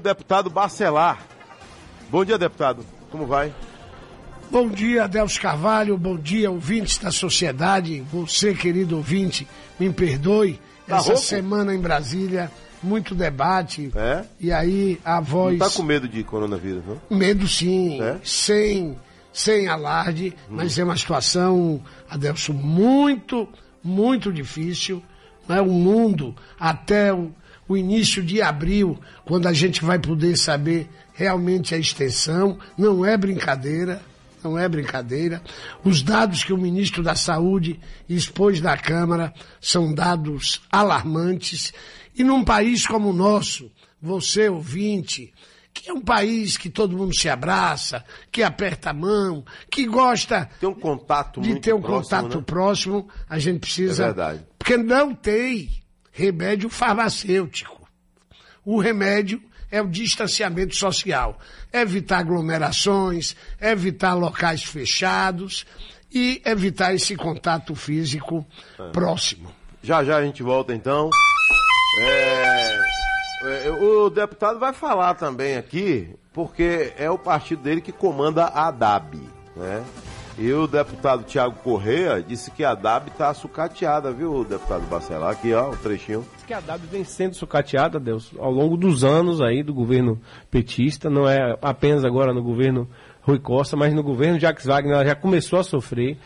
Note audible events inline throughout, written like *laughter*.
Deputado Bacelar. Bom dia, deputado. Como vai? Bom dia, Adelso Carvalho. Bom dia, ouvintes da sociedade. Você, querido ouvinte, me perdoe. Tá Essa rouco? semana em Brasília, muito debate. É? E aí a voz. Não tá com medo de coronavírus, não? Medo sim. É? Sem, sem alarde, hum. mas é uma situação, Adelso, muito, muito difícil. Né? O mundo, até o, o início de abril, quando a gente vai poder saber realmente a extensão, não é brincadeira, não é brincadeira. Os dados que o ministro da Saúde expôs da Câmara são dados alarmantes. E num país como o nosso, você ouvinte, que é um país que todo mundo se abraça, que aperta a mão, que gosta um de ter um próximo, contato né? próximo, a gente precisa. É verdade. Porque não tem remédio farmacêutico. O remédio é o distanciamento social. Evitar aglomerações, evitar locais fechados e evitar esse contato físico é. próximo. Já já a gente volta então. É, é, o deputado vai falar também aqui, porque é o partido dele que comanda a ADAB, né? E o deputado Tiago Correia disse que a DAB está sucateada, viu, deputado Bacelar? Aqui, ó, o um trechinho. Diz que a DAB vem sendo sucateada, Deus, ao longo dos anos aí do governo petista, não é apenas agora no governo Rui Costa, mas no governo Jacques Wagner ela já começou a sofrer.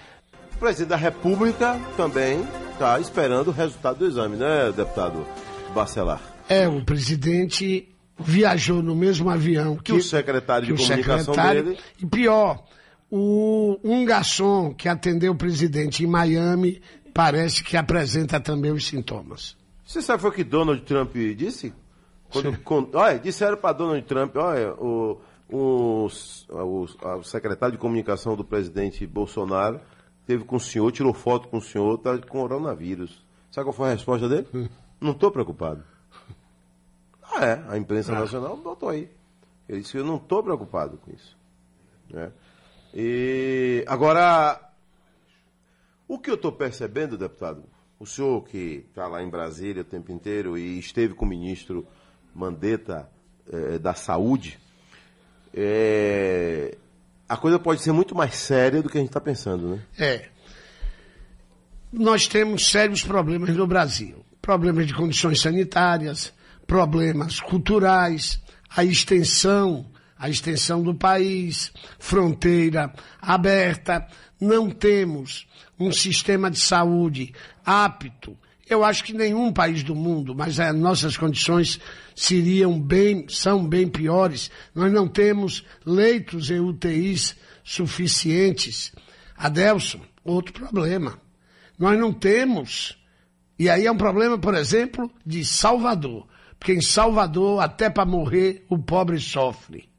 O presidente da República também está esperando o resultado do exame, né, deputado Bacelar? É, o presidente viajou no mesmo avião que, que o secretário que de comunicação secretário, dele. E pior, o, um garçom que atendeu o presidente em Miami parece que apresenta também os sintomas. Você sabe foi o que Donald Trump disse? Quando, quando, olha, disseram para Donald Trump, olha, o, o, o, o, secretário de comunicação do presidente Bolsonaro teve com o senhor, tirou foto com o senhor, tá com coronavírus. Sabe qual foi a resposta dele? Hum. Não estou preocupado. Ah, é, a imprensa ah. nacional botou aí. Ele disse, eu não estou preocupado com isso. Né? E agora, o que eu estou percebendo, deputado, o senhor que está lá em Brasília o tempo inteiro e esteve com o ministro Mandetta eh, da Saúde, é, a coisa pode ser muito mais séria do que a gente está pensando, né? É. Nós temos sérios problemas no Brasil. Problemas de condições sanitárias, problemas culturais, a extensão a extensão do país, fronteira aberta, não temos um sistema de saúde apto. Eu acho que nenhum país do mundo, mas as nossas condições seriam bem, são bem piores. Nós não temos leitos e UTIs suficientes. Adelson, outro problema. Nós não temos. E aí é um problema, por exemplo, de Salvador. Porque em Salvador, até para morrer, o pobre sofre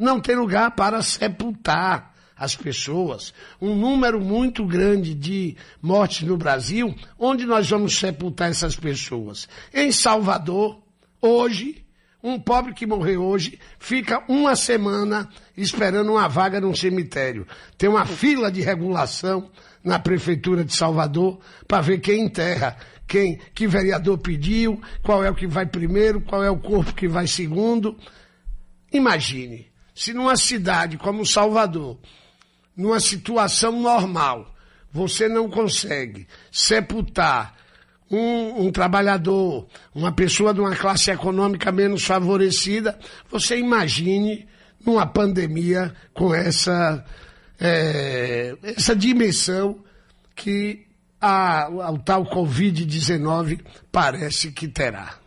não tem lugar para sepultar as pessoas. Um número muito grande de mortes no Brasil, onde nós vamos sepultar essas pessoas? Em Salvador, hoje, um pobre que morreu hoje fica uma semana esperando uma vaga num cemitério. Tem uma fila de regulação na prefeitura de Salvador para ver quem enterra, quem, que vereador pediu, qual é o que vai primeiro, qual é o corpo que vai segundo. Imagine, se numa cidade como Salvador, numa situação normal, você não consegue sepultar um, um, trabalhador, uma pessoa de uma classe econômica menos favorecida, você imagine numa pandemia com essa, é, essa dimensão que a, o tal Covid-19 parece que terá.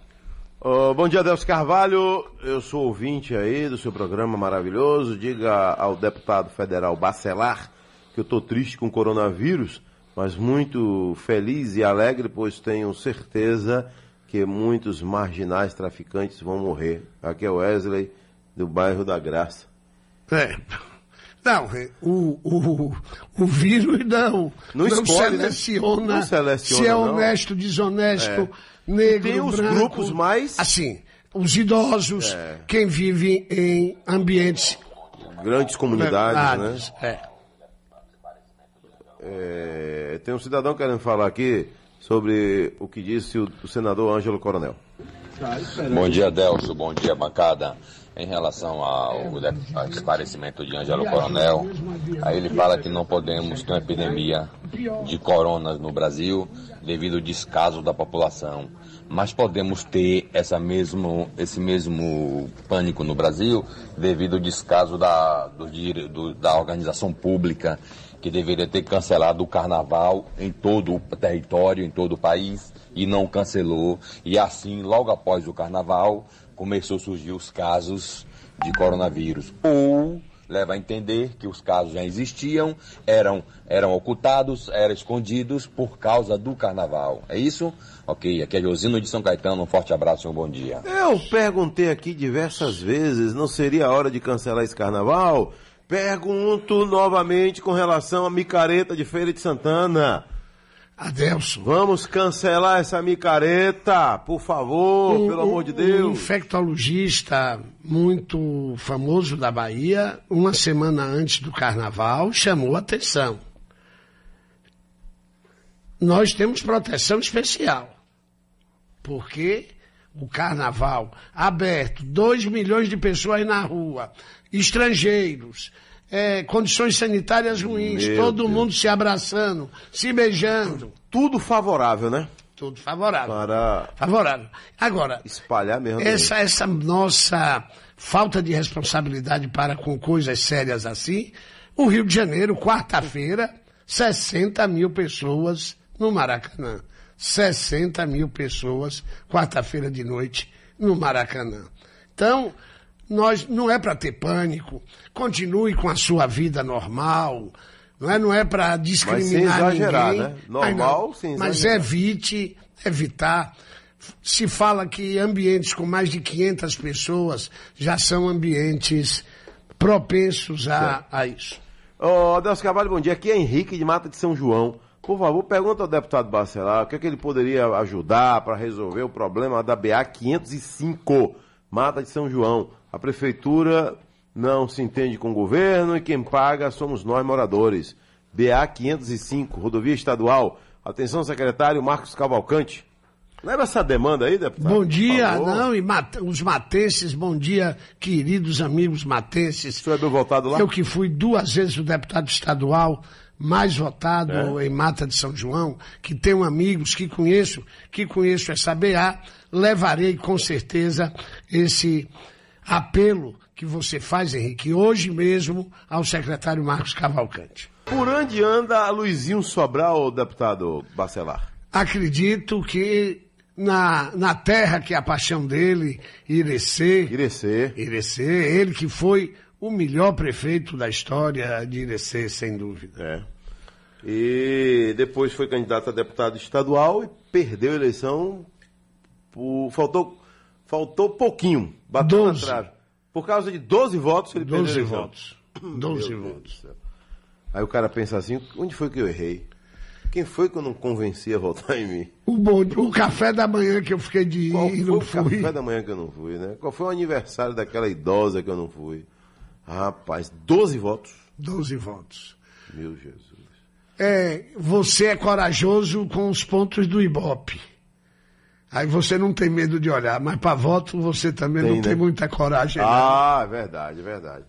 Oh, bom dia, Deus Carvalho. Eu sou ouvinte aí do seu programa maravilhoso. Diga ao deputado federal Bacelar que eu estou triste com o coronavírus, mas muito feliz e alegre, pois tenho certeza que muitos marginais traficantes vão morrer. Aqui é o Wesley, do bairro da Graça. É. Não, o, o, o vírus não, não, não escolhe, seleciona, né? não seleciona se é honesto, desonesto. É negro, tem os branco, grupos mais... Assim, os idosos, é. quem vive em ambientes... Grandes comunidades, né? É. é. Tem um cidadão querendo falar aqui sobre o que disse o, o senador Ângelo Coronel. Bom dia, Delcio. Bom dia, bancada. Em relação ao, esclarecimento de Ângelo Coronel, aí ele fala que não podemos ter uma epidemia de coronas no Brasil devido ao descaso da população. Mas podemos ter essa mesmo, esse mesmo pânico no Brasil devido ao descaso da, do, do, da organização pública que deveria ter cancelado o carnaval em todo o território, em todo o país, e não cancelou. E assim, logo após o carnaval, começou a surgir os casos de coronavírus. Ou leva a entender que os casos já existiam, eram, eram ocultados, eram escondidos por causa do carnaval. É isso? Ok, aqui é Josino de São Caetano, um forte abraço e um bom dia. Eu perguntei aqui diversas vezes, não seria hora de cancelar esse carnaval? Pergunto novamente com relação à micareta de Feira de Santana. Adelson. Vamos cancelar essa micareta, por favor, um, pelo amor de Deus. Um infectologista muito famoso da Bahia, uma semana antes do carnaval, chamou atenção. Nós temos proteção especial. Porque o carnaval aberto, 2 milhões de pessoas na rua, estrangeiros, é, condições sanitárias ruins, Meu todo Deus. mundo se abraçando, se beijando. Tudo favorável, né? Tudo favorável. Para favorável. Agora, espalhar mesmo. Essa, essa nossa falta de responsabilidade para com coisas sérias assim, o Rio de Janeiro, quarta-feira, 60 mil pessoas no Maracanã. 60 mil pessoas, quarta-feira de noite, no Maracanã. Então, nós não é para ter pânico. Continue com a sua vida normal. Não é, não é para discriminar mas sem exagerar, ninguém. Né? Normal, mas, sem Mas evite, evitar. Se fala que ambientes com mais de 500 pessoas já são ambientes propensos a, a isso. Ô, oh, Deus Carvalho, bom dia. Aqui é Henrique de Mata de São João. Por favor, pergunta ao deputado Bacelar o que, é que ele poderia ajudar para resolver o problema da BA 505, Mata de São João. A prefeitura não se entende com o governo e quem paga somos nós moradores. BA 505, rodovia estadual. Atenção, secretário Marcos Cavalcante. Leva essa demanda aí, deputado. Bom dia, não, e mat os matenses, bom dia, queridos amigos matenses. O senhor é bem voltado lá? Eu que fui duas vezes o deputado estadual, mais votado é. em Mata de São João, que tenho amigos que conheço, que conheço essa BA, levarei com certeza esse apelo que você faz, Henrique, hoje mesmo ao secretário Marcos Cavalcante. Por onde anda Luizinho Sobral, deputado Bacelar? Acredito que na, na terra que é a paixão dele, Irecê. Irecê. Irecê, ele que foi o melhor prefeito da história de Irecê, sem dúvida. É. E depois foi candidato a deputado estadual e perdeu a eleição. Por, faltou, faltou pouquinho. Bateu 12. na trave. Por causa de 12 votos ele 12 perdeu votos. 12 votos. Aí o cara pensa assim, onde foi que eu errei? Quem foi que eu não convenci a votar em mim? O, bom, o café da manhã que eu fiquei de ir Qual e não foi fui. o café da manhã que eu não fui, né? Qual foi o aniversário daquela idosa que eu não fui? Rapaz, 12 votos. 12 votos. Meu Jesus. É, você é corajoso com os pontos do Ibope. Aí você não tem medo de olhar, mas para voto você também tem, não né? tem muita coragem. Ah, não. é verdade, é verdade.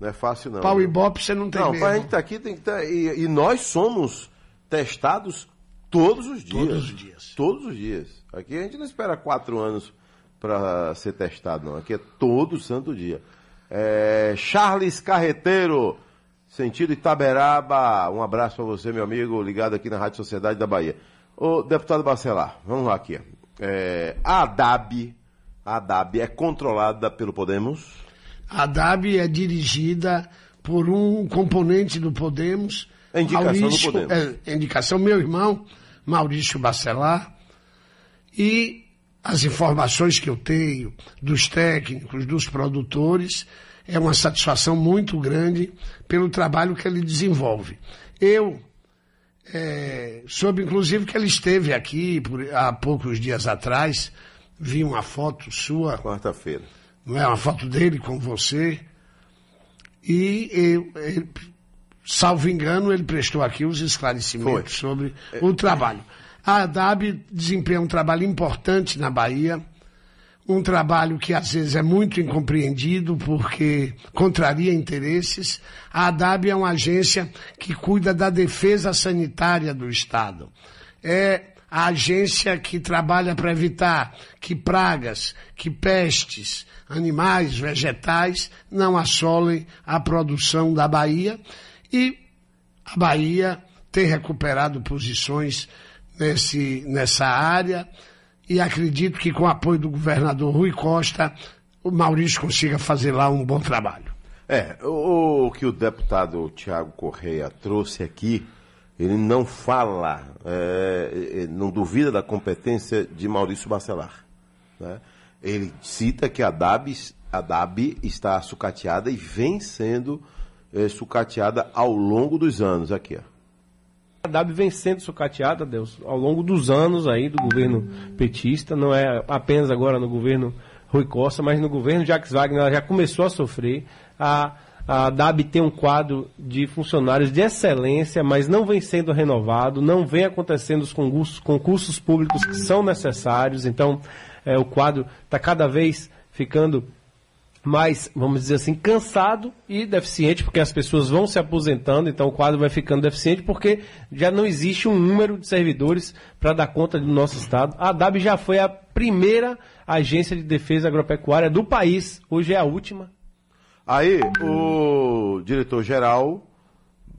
Não é fácil não. Para o Ibope você não tem não, medo. Não, para a gente tá aqui tem que estar... Tá, e, e nós somos testados todos os dias. Todos os dias. Todos os dias. Aqui a gente não espera quatro anos para ser testado, não. Aqui é todo santo dia. É, Charles Carreteiro, sentido Itaberaba. Um abraço para você, meu amigo, ligado aqui na Rádio Sociedade da Bahia. Ô, deputado Bacelar, vamos lá aqui. É, a ADAB, a ADAB é controlada pelo Podemos? A ADAB é dirigida por um componente do Podemos. É indicação Maurício, do Podemos. É, indicação, meu irmão, Maurício Bacelar. E as informações que eu tenho dos técnicos, dos produtores, é uma satisfação muito grande pelo trabalho que ele desenvolve. Eu é, soube, inclusive, que ele esteve aqui por, há poucos dias atrás, vi uma foto sua. Quarta-feira. Não é? Uma foto dele com você. E eu, ele, salvo engano, ele prestou aqui os esclarecimentos Foi. sobre o trabalho. A ADAB desempenha um trabalho importante na Bahia. Um trabalho que às vezes é muito incompreendido porque contraria interesses. A ADAB é uma agência que cuida da defesa sanitária do Estado. É a agência que trabalha para evitar que pragas, que pestes, animais, vegetais não assolem a produção da Bahia e a Bahia tem recuperado posições nesse, nessa área e acredito que com o apoio do governador Rui Costa, o Maurício consiga fazer lá um bom trabalho. É, o, o que o deputado Tiago Correia trouxe aqui, ele não fala, é, não duvida da competência de Maurício Bacelar. Né? Ele cita que a DAB, a DAB está sucateada e vem sendo é, sucateada ao longo dos anos. Aqui, ó. DAB vem sendo sucateada, Deus, ao longo dos anos aí do governo petista, não é apenas agora no governo Rui Costa, mas no governo Jacques Wagner ela já começou a sofrer. A, a DAB tem um quadro de funcionários de excelência, mas não vem sendo renovado, não vem acontecendo os concursos, concursos públicos que são necessários, então é, o quadro está cada vez ficando mais, vamos dizer assim, cansado e deficiente, porque as pessoas vão se aposentando, então o quadro vai ficando deficiente, porque já não existe um número de servidores para dar conta do nosso Estado. A DAB já foi a primeira agência de defesa agropecuária do país, hoje é a última. Aí, o diretor-geral,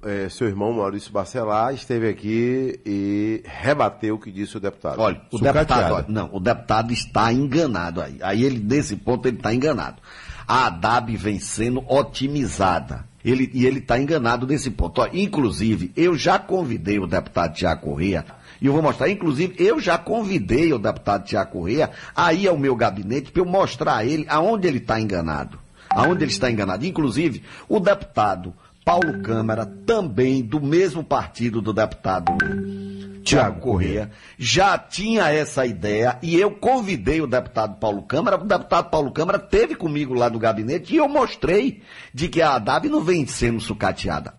é, seu irmão Maurício Bacelar, esteve aqui e rebateu o que disse o deputado. Olha, o deputado, olha, não, o deputado está enganado aí. Aí ele, nesse ponto, ele está enganado a ADAB vem sendo otimizada. Ele, e ele está enganado nesse ponto. Ó, inclusive, eu já convidei o deputado Tiago Corrêa, e eu vou mostrar, inclusive, eu já convidei o deputado Tiago Corrêa a ir ao meu gabinete para eu mostrar a ele aonde ele está enganado. Aonde ele está enganado. Inclusive, o deputado Paulo Câmara, também do mesmo partido do deputado Tiago Corrêa, já tinha essa ideia e eu convidei o deputado Paulo Câmara. O deputado Paulo Câmara teve comigo lá no gabinete e eu mostrei de que a ADAB não vem sendo sucateada.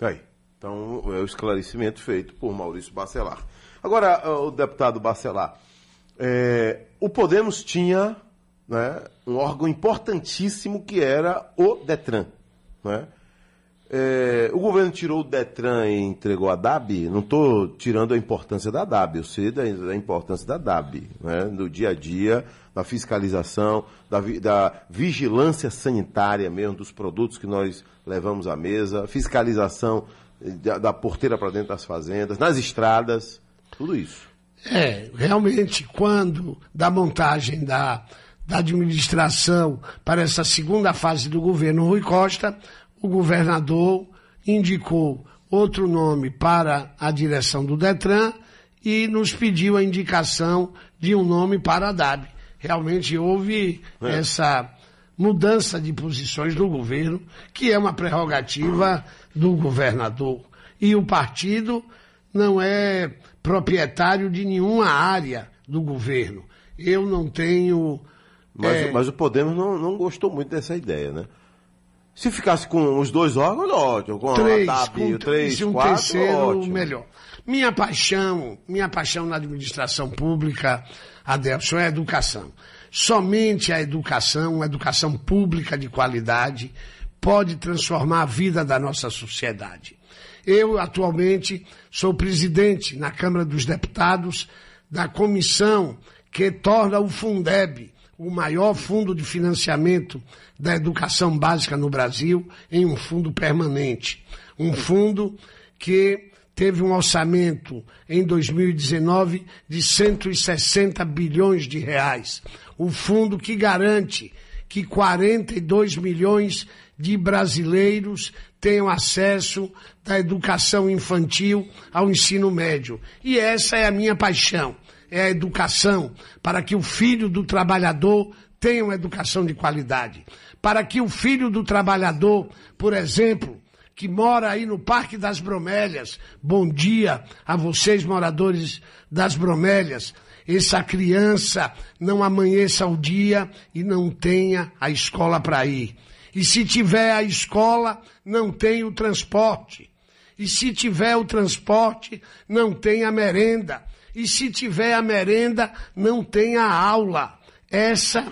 Aí. Então, é o esclarecimento feito por Maurício Bacelar. Agora, o deputado Bacelar, é, o Podemos tinha né, um órgão importantíssimo que era o DETRAN. Né? É, o governo tirou o Detran e entregou a DAB. Não estou tirando a importância da DAB, eu sei da, da importância da DAB, né, dia a dia, da fiscalização, da, da, vigilância sanitária mesmo dos produtos que nós levamos à mesa, fiscalização da, da porteira para dentro das fazendas, nas estradas, tudo isso. É, realmente, quando da montagem da, da administração para essa segunda fase do governo Rui Costa, o governador indicou outro nome para a direção do Detran e nos pediu a indicação de um nome para a DAB. Realmente houve é. essa mudança de posições do governo, que é uma prerrogativa do governador. E o partido não é proprietário de nenhuma área do governo. Eu não tenho. Mas, é... mas o Podemos não, não gostou muito dessa ideia, né? Se ficasse com os dois órgãos, ótimo. Com três, a TAP, com três, se um quatro, terceiro, ótimo. melhor. Minha paixão, minha paixão na administração pública, Adelson, é a educação. Somente a educação, uma educação pública de qualidade, pode transformar a vida da nossa sociedade. Eu, atualmente, sou presidente na Câmara dos Deputados da comissão que torna o Fundeb, o maior fundo de financiamento da educação básica no Brasil em um fundo permanente. Um fundo que teve um orçamento em 2019 de 160 bilhões de reais. O fundo que garante que 42 milhões de brasileiros tenham acesso da educação infantil ao ensino médio. E essa é a minha paixão, é a educação, para que o filho do trabalhador tenha uma educação de qualidade para que o filho do trabalhador, por exemplo, que mora aí no Parque das Bromélias, bom dia a vocês, moradores das Bromélias, essa criança não amanheça o dia e não tenha a escola para ir. E se tiver a escola, não tem o transporte. E se tiver o transporte, não tem a merenda. E se tiver a merenda, não tem a aula. Essa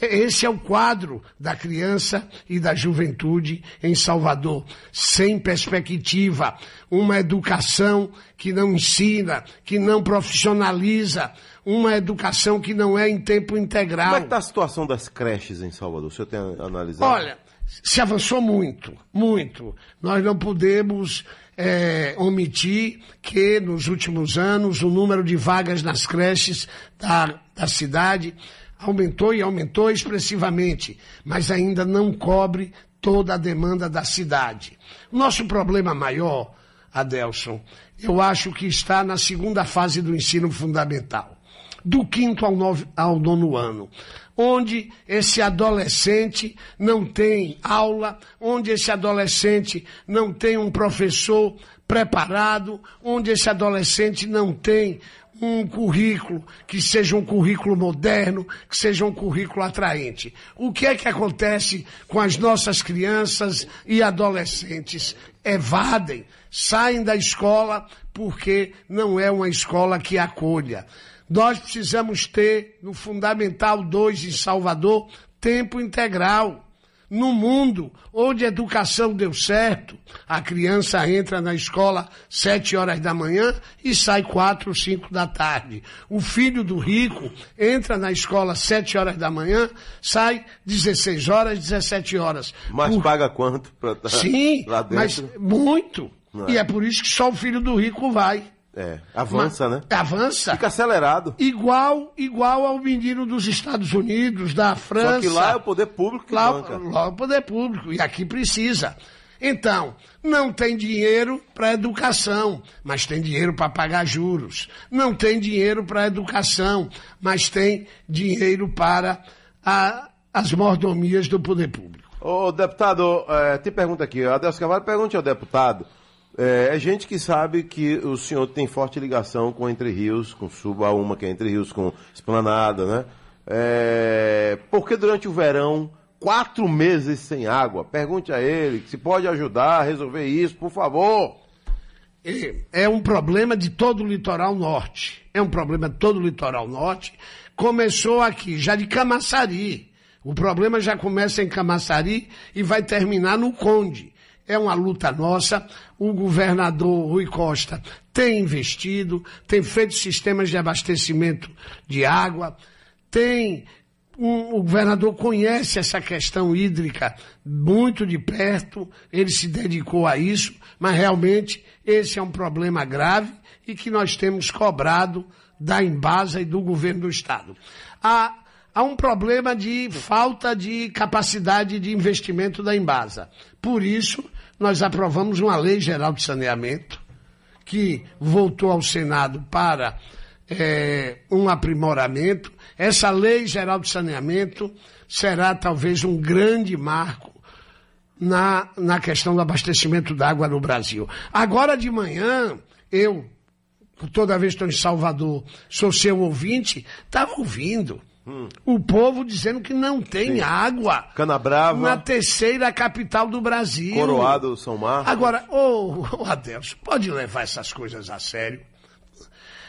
esse é o quadro da criança e da juventude em Salvador, sem perspectiva, uma educação que não ensina, que não profissionaliza, uma educação que não é em tempo integral. Como é que está a situação das creches em Salvador? O senhor tem analisado? Olha, se avançou muito, muito. Nós não podemos é, omitir que nos últimos anos o número de vagas nas creches da, da cidade aumentou e aumentou expressivamente, mas ainda não cobre toda a demanda da cidade. Nosso problema maior, Adelson, eu acho que está na segunda fase do ensino fundamental, do quinto ao, novo, ao nono ano, onde esse adolescente não tem aula, onde esse adolescente não tem um professor preparado, onde esse adolescente não tem um currículo que seja um currículo moderno, que seja um currículo atraente. O que é que acontece com as nossas crianças e adolescentes? Evadem, saem da escola porque não é uma escola que acolha. Nós precisamos ter, no Fundamental 2 em Salvador, tempo integral. No mundo onde a educação deu certo, a criança entra na escola sete horas da manhã e sai quatro, cinco da tarde. O filho do rico entra na escola sete horas da manhã, sai 16 horas, 17 horas. Mas por... paga quanto para estar Sim, lá dentro? mas muito. É. E é por isso que só o filho do rico vai. É, avança, Mas, né? Avança. Fica acelerado. Igual, igual ao menino dos Estados Unidos, da França. Só que lá é o poder público que lá, banca. Lá é o poder público, e aqui precisa. Então, não tem dinheiro para educação, mas tem dinheiro para pagar juros. Não tem dinheiro para educação, mas tem dinheiro para a, as mordomias do poder público. Ô, deputado, é, te pergunta aqui, Adelso Carvalho, pergunte ao deputado é, é, gente que sabe que o senhor tem forte ligação com Entre Rios, com Suba uma que é Entre Rios, com Esplanada, né? É, porque durante o verão, quatro meses sem água? Pergunte a ele se pode ajudar a resolver isso, por favor. É um problema de todo o litoral norte. É um problema de todo o litoral norte. Começou aqui, já de Camaçari. O problema já começa em Camaçari e vai terminar no Conde é uma luta nossa. O governador Rui Costa tem investido, tem feito sistemas de abastecimento de água, tem. Um, o governador conhece essa questão hídrica muito de perto, ele se dedicou a isso, mas realmente esse é um problema grave e que nós temos cobrado da Embasa e do governo do Estado. Há, há um problema de falta de capacidade de investimento da Embasa. Por isso, nós aprovamos uma lei geral de saneamento que voltou ao Senado para é, um aprimoramento. Essa lei geral de saneamento será talvez um grande marco na, na questão do abastecimento d'água no Brasil. Agora de manhã, eu, toda vez que estou em Salvador, sou seu ouvinte, estava ouvindo Hum. O povo dizendo que não tem Sim. água. Canabrava. Na terceira capital do Brasil. Coroado São Marcos. Agora, ô, oh, oh, Adelson, pode levar essas coisas a sério.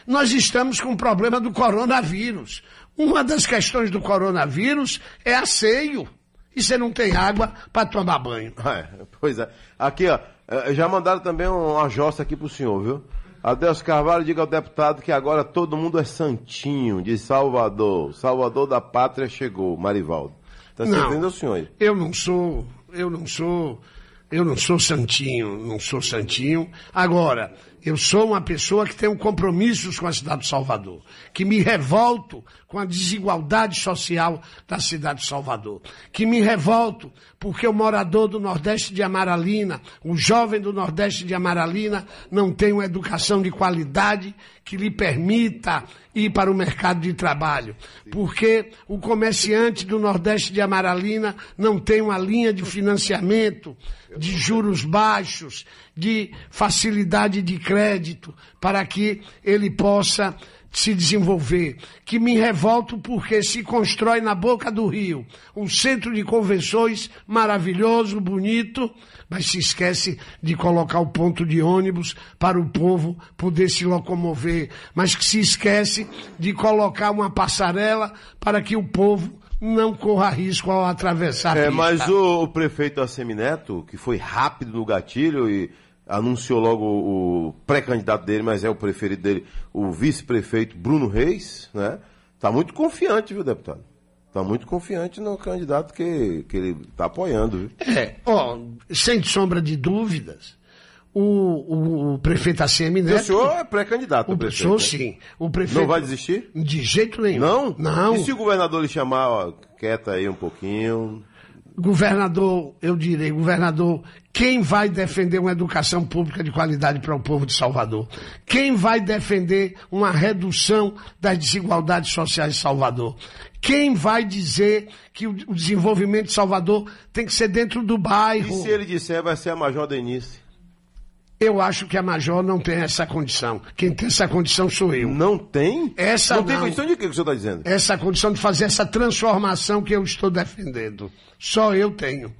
Nós estamos com o problema do coronavírus. Uma das questões do coronavírus é asseio. E você não tem água para tomar banho. É, pois é. Aqui, ó, é, já mandaram também uma jossa aqui pro senhor, viu? Adeus Carvalho, diga ao deputado que agora todo mundo é santinho de Salvador. Salvador da pátria chegou, Marivaldo. Está servindo o senhor? Eu não sou, eu não sou, eu não sou santinho, não sou santinho. Agora, eu sou uma pessoa que tem compromissos com a cidade de Salvador, que me revolto com a desigualdade social da cidade de Salvador, que me revolto porque o morador do Nordeste de Amaralina, o jovem do Nordeste de Amaralina, não tem uma educação de qualidade que lhe permita ir para o mercado de trabalho, porque o comerciante do Nordeste de Amaralina não tem uma linha de financiamento de juros baixos, de facilidade de crédito, para que ele possa se desenvolver, que me revolto porque se constrói na boca do rio um centro de convenções maravilhoso, bonito, mas se esquece de colocar o ponto de ônibus para o povo poder se locomover, mas que se esquece de colocar uma passarela para que o povo não corra risco ao atravessar a É, pista. mas o, o prefeito Assemineto, que foi rápido no gatilho e anunciou logo o, pré-candidato dele, mas é o preferido dele, o vice-prefeito Bruno Reis, né? Tá muito confiante, viu, deputado? Tá muito confiante no candidato que, que ele tá apoiando, viu? É, ó, sem sombra de dúvidas, o, o, o prefeito ACM E Neto... o senhor é pré-candidato, o prefeito. senhor, né? sim. O prefeito... Não vai desistir? De jeito nenhum. Não? Não. E se o governador lhe chamar, ó, quieta aí um pouquinho? Governador, eu direi, governador, quem vai defender uma educação pública de qualidade para o povo de Salvador? Quem vai defender uma redução das desigualdades sociais de Salvador? Quem vai dizer que o desenvolvimento de Salvador tem que ser dentro do E bairro? se ele disser, vai ser a Major Denise? Eu acho que a Major não tem essa condição. Quem tem essa condição sou eu. Não tem? Essa não tem não. condição de quê que o senhor está dizendo? Essa condição de fazer essa transformação que eu estou defendendo. Só eu tenho.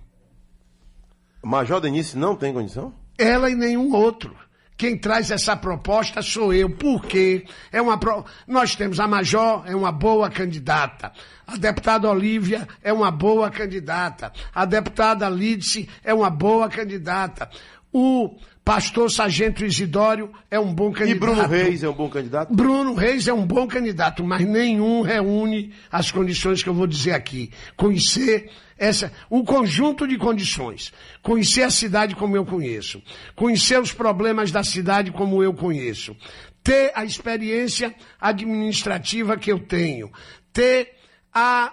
Major Denise não tem condição? Ela e nenhum outro. Quem traz essa proposta sou eu, porque é uma pro... nós temos a Major é uma boa candidata, a deputada Olívia é uma boa candidata, a deputada Lídice é uma boa candidata, o pastor Sargento Isidório é um bom E candidato. Bruno Reis é um bom candidato? Bruno Reis é um bom candidato, mas nenhum reúne as condições que eu vou dizer aqui. Conhecer essa, o conjunto de condições. Conhecer a cidade como eu conheço. Conhecer os problemas da cidade como eu conheço. Ter a experiência administrativa que eu tenho. Ter a-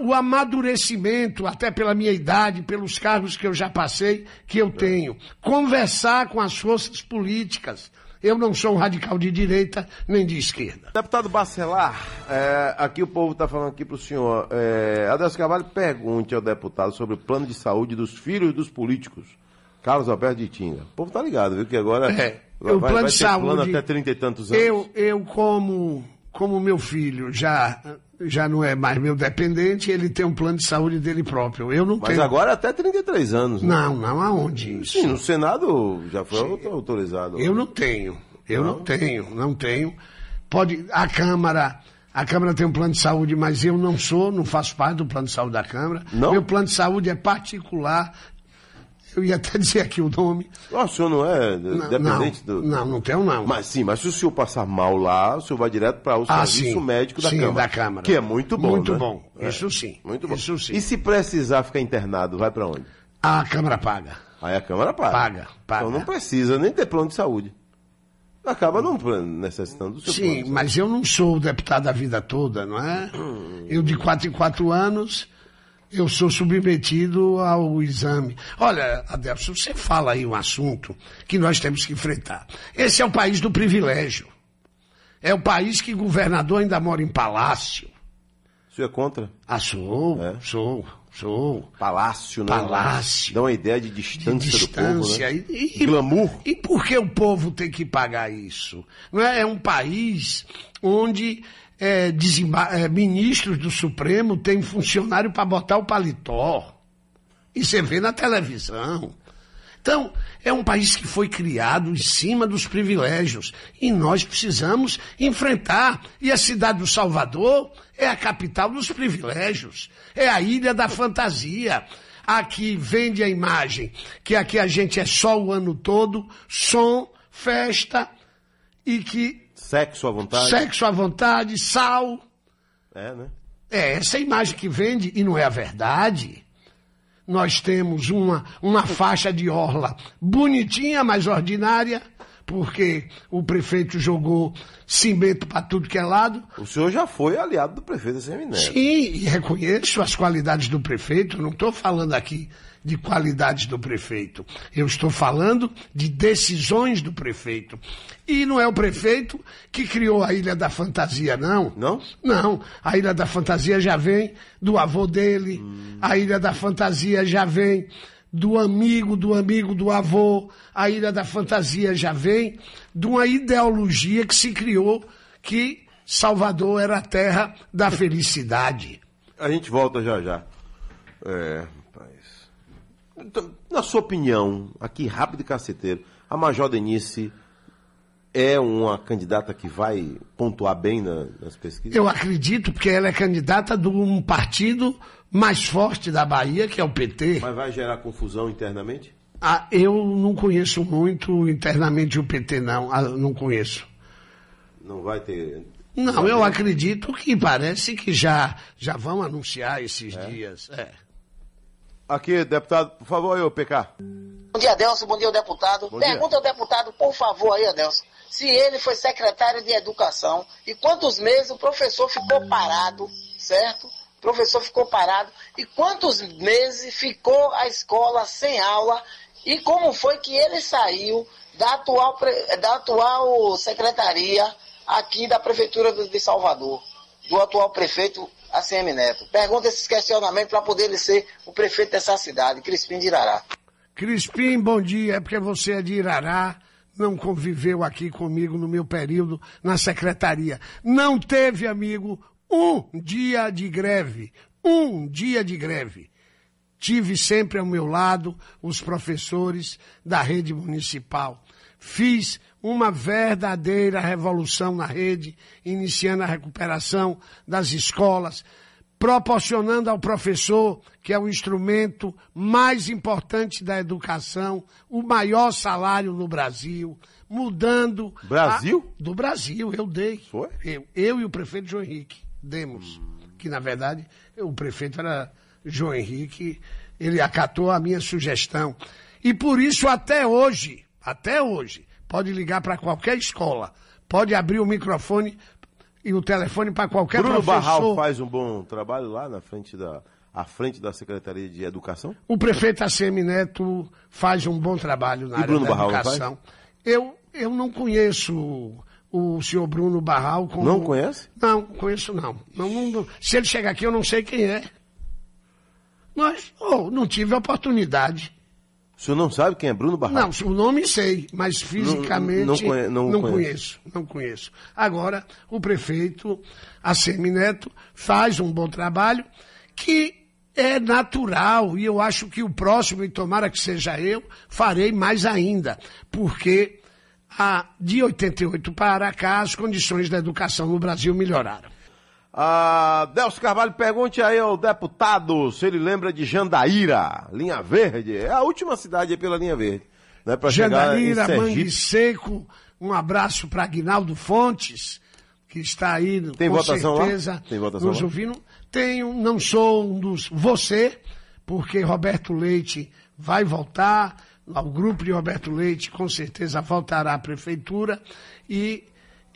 o amadurecimento, até pela minha idade, pelos cargos que eu já passei, que eu tenho. Conversar com as forças políticas. Eu não sou um radical de direita nem de esquerda. Deputado Bacelar, é, aqui o povo está falando aqui para o senhor. É, Adelso Carvalho pergunte ao deputado sobre o plano de saúde dos filhos dos políticos. Carlos Alberto de Tinga. O povo está ligado, viu? Que agora É, vai, o plano vai de saúde. plano até 30 e tantos anos. Eu, eu como, como meu filho já, já não é mais meu dependente, ele tem um plano de saúde dele próprio. Eu não Mas tenho. agora até 33 anos. né? Não, não, aonde isso? Sim, no Senado já foi autorizado. Eu não tenho. Eu não, tenho, não tenho. Pode, a Câmara, a Câmara tem um plano de saúde, mas eu não sou, não faço parte do plano de saúde da Câmara. Não? Meu plano de saúde é particular. Eu ia até dizer aqui o nome. Ah, o senhor não é dependente não, do. não, não tenho não. Mas sim, mas se o senhor passar mal lá, o senhor vai direto para o Ah, serviço sim. médico da Sim, Câmara. da Câmara. Que é muito bom. Muito né? bom. É. Isso sim. Muito bom. Isso sim. E se precisar ficar internado, vai para onde? A Câmara paga. Aí a Câmara paga. Paga, paga. Então não precisa nem ter plano de saúde. Acaba não necessitando do seu plano. Sim, de mas eu não sou deputado a vida toda, não é? Eu, de quatro em quatro anos, eu sou submetido ao exame. Olha, Adelson, você fala aí um assunto que nós temos que enfrentar. Esse é o país do privilégio. É o país que governador ainda mora em palácio. senhor é contra? Ah, sou, É? sou, sou. Palácio, né? Palácio. Dá uma ideia de De distância, do povo, distância. né? E, e- Glamour. E por que o povo tem que pagar isso? Não é? é um país onde é, é, ministros do Supremo têm funcionário para botar o paletó. E você vê na televisão. Então, é um país que foi criado em cima dos privilégios. E nós precisamos enfrentar. E a cidade do Salvador é a capital dos privilégios. É a ilha da fantasia. Aqui vende a imagem que aqui a gente é só o ano todo, som, festa e que Sexo à vontade. sexo à vontade, sal. É, né? É essa imagem que vende e não é a verdade. Nós temos uma, uma faixa de orla bonitinha, mas ordinária, porque o prefeito jogou cimento para tudo que é lado. O senhor já foi aliado do prefeito Seminério. Sim, e reconheço as qualidades do prefeito, não estou falando aqui de qualidades do prefeito. Eu estou falando de decisões do prefeito. E não é o prefeito que criou a Ilha da Fantasia, não. Não? Não. A Ilha da Fantasia já vem do avô dele. A Ilha da Fantasia já vem do amigo, do amigo do avô. A Ilha da Fantasia já vem de uma ideologia que se criou que Salvador era a terra da felicidade. A gente volta já já. É. Então, na sua opinião, aqui rápido e caceteiro, a Major Denise é uma candidata que vai pontuar bem na- nas pesquisas? Eu acredito porque ela é candidata de um partido mais forte da Bahia, que é o PT. Mas vai gerar confusão internamente? Ah, eu não conheço muito internamente o PT, não. Ah, não conheço. Não vai ter. Não, eu acredito que parece que já, já vão anunciar esses dias. É. Aqui, deputado, por favor, eu, PK. Bom dia, Adelson. Bom dia, deputado. Bom dia. Pergunta ao deputado, por favor, aí, Adelson, se ele foi secretário de Educação e quantos meses o professor ficou parado, certo? O professor ficou parado. E quantos meses ficou a escola sem aula? E como foi que ele saiu da atual, da atual secretaria aqui da Prefeitura de Salvador? Do atual prefeito ACM Neto. Pergunta esses questionamentos para poder ele ser o prefeito dessa cidade, Crispim de Irará. Crispim, bom dia. É porque você é de Irará, não conviveu aqui comigo no meu período na secretaria. Não teve, amigo, um dia de greve. Um dia de greve. Tive sempre ao meu lado os professores da rede municipal. Fiz uma verdadeira revolução na rede, iniciando a recuperação das escolas, proporcionando ao professor, que é o instrumento mais importante da educação, o maior salário no Brasil, mudando. Brasil? a- do Brasil, eu dei. Foi? Eu, eu e o prefeito João Henrique demos. Que, na verdade, o prefeito era João Henrique, ele acatou a minha sugestão. E por isso, até hoje, até hoje, pode ligar para qualquer escola, pode abrir o microfone e o telefone para qualquer Bruno professor. Barral faz um bom trabalho lá na frente da, à frente da Secretaria de Educação? O prefeito ACM Neto faz um bom trabalho na E área Bruno da Barral educação. Eu, eu não conheço o, o senhor Bruno Barral como... Não conhece? Não, conheço não. Não, não- Se ele chegar aqui, eu não sei quem é. Mas, oh, não tive oportunidade. O senhor não sabe quem é Bruno Barral? Não, o nome sei, mas fisicamente não conhe- não conheço. conheço. Não conheço. Agora, o prefeito ACM Neto faz um bom trabalho que é natural e eu acho que o próximo, e tomara que seja eu, farei mais ainda, porque a, de 88 para cá as condições da educação no Brasil melhoraram. Ah, Delcio Carvalho, pergunte aí ao deputado se ele lembra de Jandaíra, Linha Verde. É a última cidade aí pela Linha Verde. Né, Jandaíra, Mangue. Seco, um abraço para Aguinaldo Fontes, que está aí Tem com votação lá? certeza Tem votação nos lá? ouvindo. Tenho, não sou um dos você, porque Roberto Leite vai voltar, o grupo de Roberto Leite com certeza voltará à prefeitura e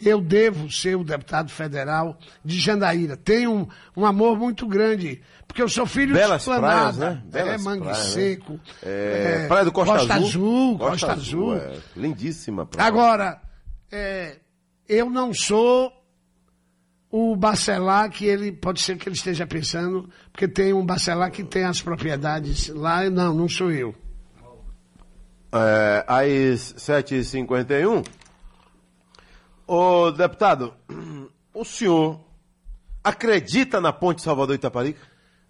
eu devo ser o deputado federal de Jandaíra. Tenho um, um amor muito grande, porque eu sou filho Belas de Esplanada, praias, né? é, Belas Mangue praias, né? Seco, É, é, Praia do Costa, Costa Azul. Azul, Costa Azul. é, lindíssima praia. Agora, é, eu não sou o Bacelar que ele pode ser que ele esteja pensando, porque tem um Bacelar que tem as propriedades lá. Não, não sou eu. É, às 7h51. Ô, deputado, *clears throat* o senhor acredita na ponte Salvador Itaparica?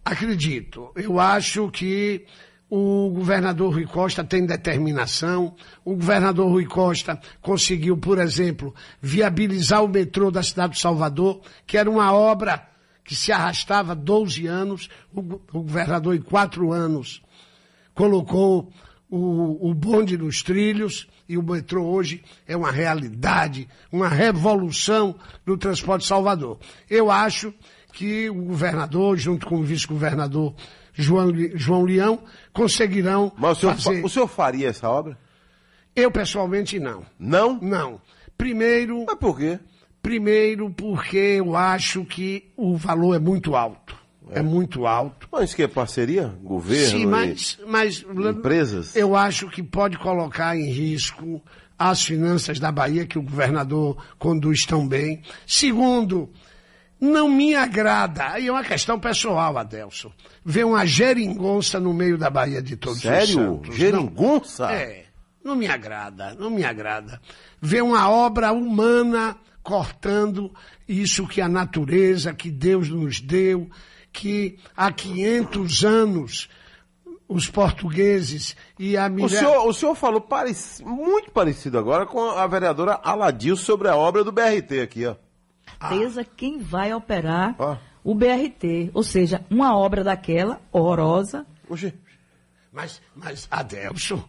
Acredito. Eu acho que o governador Rui Costa tem determinação. O governador Rui Costa conseguiu, por exemplo, viabilizar o metrô da cidade de Salvador, que era uma obra que se arrastava 12 anos. O, go- o governador, em quatro anos, colocou o, o bonde nos trilhos e o metrô hoje é uma realidade, uma revolução no transporte Salvador. Eu acho que o governador, junto com o vice-governador João, João Leão, conseguirão Mas o senhor, fazer. fa- o senhor faria essa obra? Eu pessoalmente não. Não? Não. Primeiro, Mas por quê? primeiro porque eu acho que o valor é muito alto. É, muito alto. Mas que é parceria? Governo Sim, e mas, mas empresas? eu acho que pode colocar em risco as finanças da Bahia, que o governador conduz tão bem. Segundo, não me agrada, aí é uma questão pessoal, Adelson, ver uma geringonça no meio da Bahia de Todos os Sério? Geringonça? Não, é, não me agrada, não me agrada. Ver uma obra humana cortando isso que a natureza, que Deus nos deu, que há 500 anos os portugueses e a O mulher... senhor, o senhor falou parec- muito parecido agora com a vereadora Aladil sobre a obra do BRT aqui, ó. certeza quem vai operar Ó. o BRT. Ou seja, uma obra daquela, horrorosa. Oxi. Mas, mas, Adelson,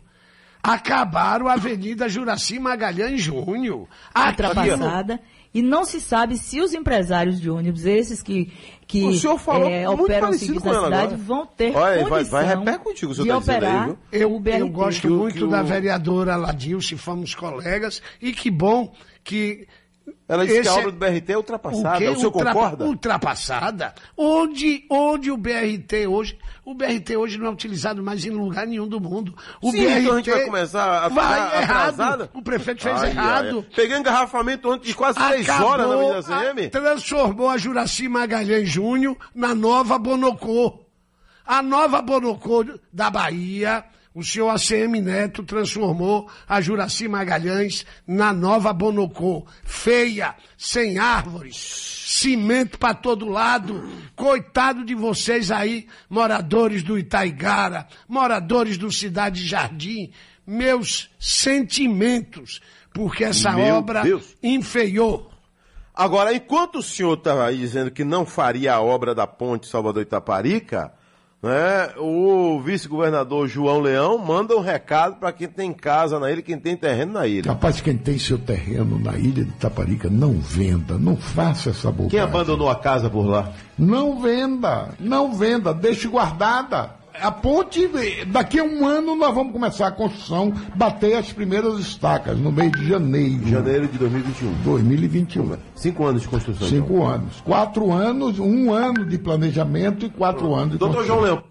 acabaram a Avenida Juraci Magalhães Júnior. Aqui, ultrapassada. E não se sabe se os empresários de ônibus, esses que, que O senhor falou muito operam o serviço da cidade, agora. vão ter Olha, vai- condição vai repercutir o que o senhor de tá aí, operar viu? Eu, o BRT. eu gosto Que o- muito que da o- vereadora Ladilce, fomos colegas, e que bom que. Ela disse que a esse- obra do BRT é ultrapassada. quê? O, senhor Ultrapa- concorda? Ultrapassada? Onde, onde o BRT hoje. O BRT hoje não é utilizado mais em lugar nenhum do mundo. O Sim, então a gente vai começar a vai errado. O prefeito fez Ai, ai, errado. ai. Peguei engarrafamento ontem de quase três horas na Avenida CM. a- transformou a Juraci Magalhães Júnior na nova Bonocô. A nova Bonocô da Bahia, o senhor ACM Neto transformou a Juraci Magalhães na nova Bonocô. Feia, sem árvores, cimento para todo lado. Coitado de vocês aí, moradores do Itaigara, moradores do Cidade Jardim. Meus sentimentos, porque essa Meu obra Deus. enfeiou. Agora, enquanto o senhor estava aí dizendo que não faria a obra da ponte Salvador Itaparica, né, o vice-governador João Leão manda um recado para quem tem casa na ilha, quem tem terreno na ilha. Rapaz, quem tem seu terreno na ilha de Taparica, não venda, não faça essa bobagem. Quem abandonou a casa por lá? Não venda, não venda, deixe guardada. A ponte, daqui a um ano nós vamos começar a construção, bater as primeiras estacas no mês de janeiro. Janeiro de 2021. 2021. Cinco anos de construção. então. Cinco anos. Quatro anos, um ano de planejamento e quatro anos de Doutor João. Leão.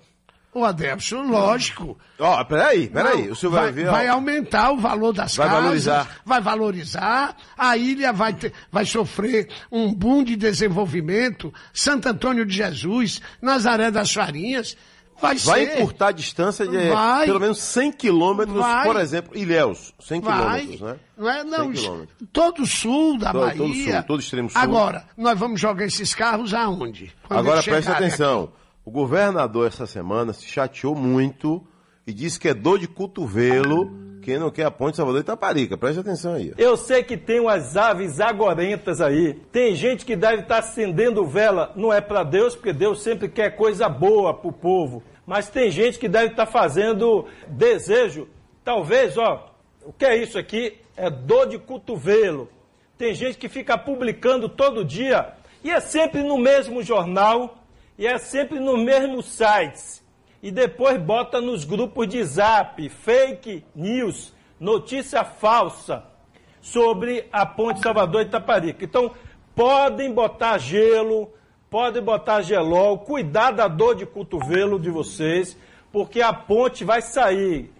O Adelson, lógico. Ó, peraí, peraí. Não, O senhor vai, ver. ó. vai aumentar o valor das Vai casas, valorizar. vai valorizar, a ilha vai, ter- vai sofrer um boom de desenvolvimento, Santo Antônio de Jesus, Nazaré das Farinhas, vai, Vai ser, encurtar a distância de Vai. pelo menos 100 quilômetros, por exemplo, Ilhéus. 100 vai, quilômetros, né? não é, não, 100 quilômetros. todo o sul da Todo- Bahia. todo sul, todo extremo sul. Agora, nós vamos jogar esses carros aonde? Quando Agora preste atenção. O governador essa semana se chateou muito e disse que é dor de cotovelo quem não quer a ponte Salvador Itaparica. Preste atenção aí. Eu sei que tem umas aves agorentas aí. Tem gente que deve estar acendendo vela, não é para Deus, porque Deus sempre quer coisa boa pro povo. Mas tem gente que deve estar fazendo desejo. Talvez, ó, o que é isso aqui? É dor de cotovelo. Tem gente que fica publicando todo dia e é sempre no mesmo jornal e é sempre no mesmo sites. E depois bota nos grupos de zap, fake news, notícia falsa sobre a ponte Salvador Itaparica. Então, podem botar gelo, podem botar gelol, cuidar da dor de cotovelo de vocês, porque a ponte vai sair.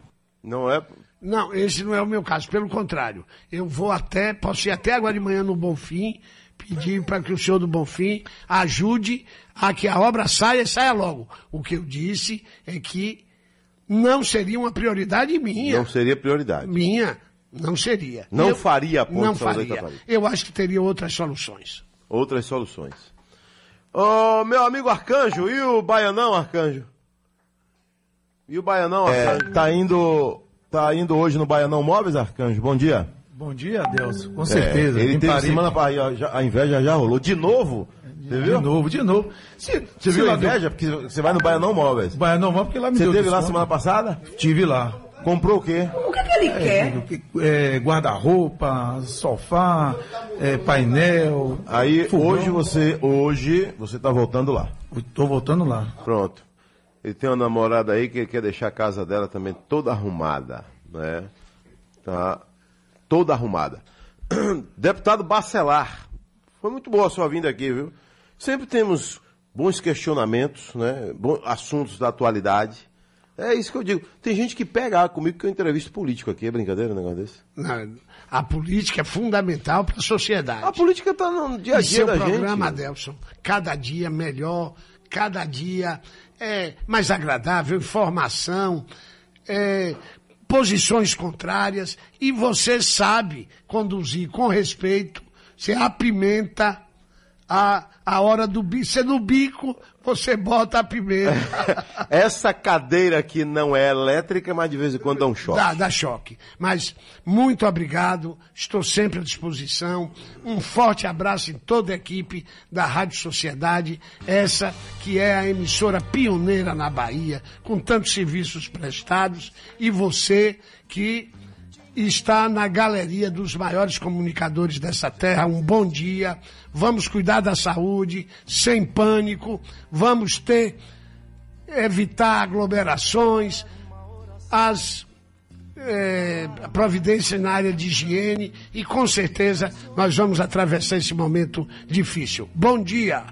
Não é. Não, esse não é o meu caso. Pelo contrário, eu vou até, posso ir até agora de manhã no Bonfim, pedir para que o senhor do Bonfim ajude a que a obra saia e saia logo. O que eu disse é que não seria uma prioridade minha. Não seria prioridade. Minha, não seria. Não Eu- faria a ponte Não faria. Eu acho que teria outras soluções. Outras soluções. Ô, meu amigo Arcanjo, e o Baianão, Arcanjo? E o Baianão, Arcanjo? tá indo tá indo hoje no Baianão Móveis, Arcanjo? Bom dia. Bom dia, Deus. Com certeza. É, ele teve Paris. semana passada, já- a inveja já rolou. De novo? Você De viu? novo, de novo. Você, Você viu a inveja? Porque você vai no Baianão Móveis. Baianão Móvel, porque lá me Você deu teve lá semana passada? Tive lá. Comprou o quê? O que, é que ele quer? É, guarda-roupa, sofá, é, painel. Aí fogão. hoje você hoje você tá voltando lá. Tô voltando lá. Pronto. Ele tem uma namorada aí que ele quer deixar a casa dela também toda arrumada, né? Tá toda arrumada. *clears throat* Deputado Bacelar, foi muito boa a sua vinda aqui, viu? Sempre temos bons questionamentos, né? Assuntos da atualidade. É isso que eu digo. Tem gente que pega comigo que eu entrevisto político aqui. É brincadeira um negócio desse? Não, A política é fundamental para a sociedade. A política está no dia a E dia seu da programa, gente. Adelson, cada dia melhor, cada dia é, mais agradável, informação, é, posições contrárias, e você sabe conduzir com respeito você apimenta a, a hora do bico. Você no bico, você bota a pimenta. *laughs* Essa cadeira aqui não é elétrica, mas de vez em quando dá um choque. Dá, dá choque. Mas muito obrigado, estou sempre à disposição. Um forte abraço em toda a equipe da Rádio Sociedade, essa que é a emissora pioneira na Bahia, com tantos serviços prestados, e você que está na galeria dos maiores comunicadores dessa terra. Um bom dia. Vamos cuidar da saúde, sem pânico. Vamos ter, evitar aglomerações, as eh, providências na área de higiene e com certeza nós vamos atravessar esse momento difícil. Bom dia.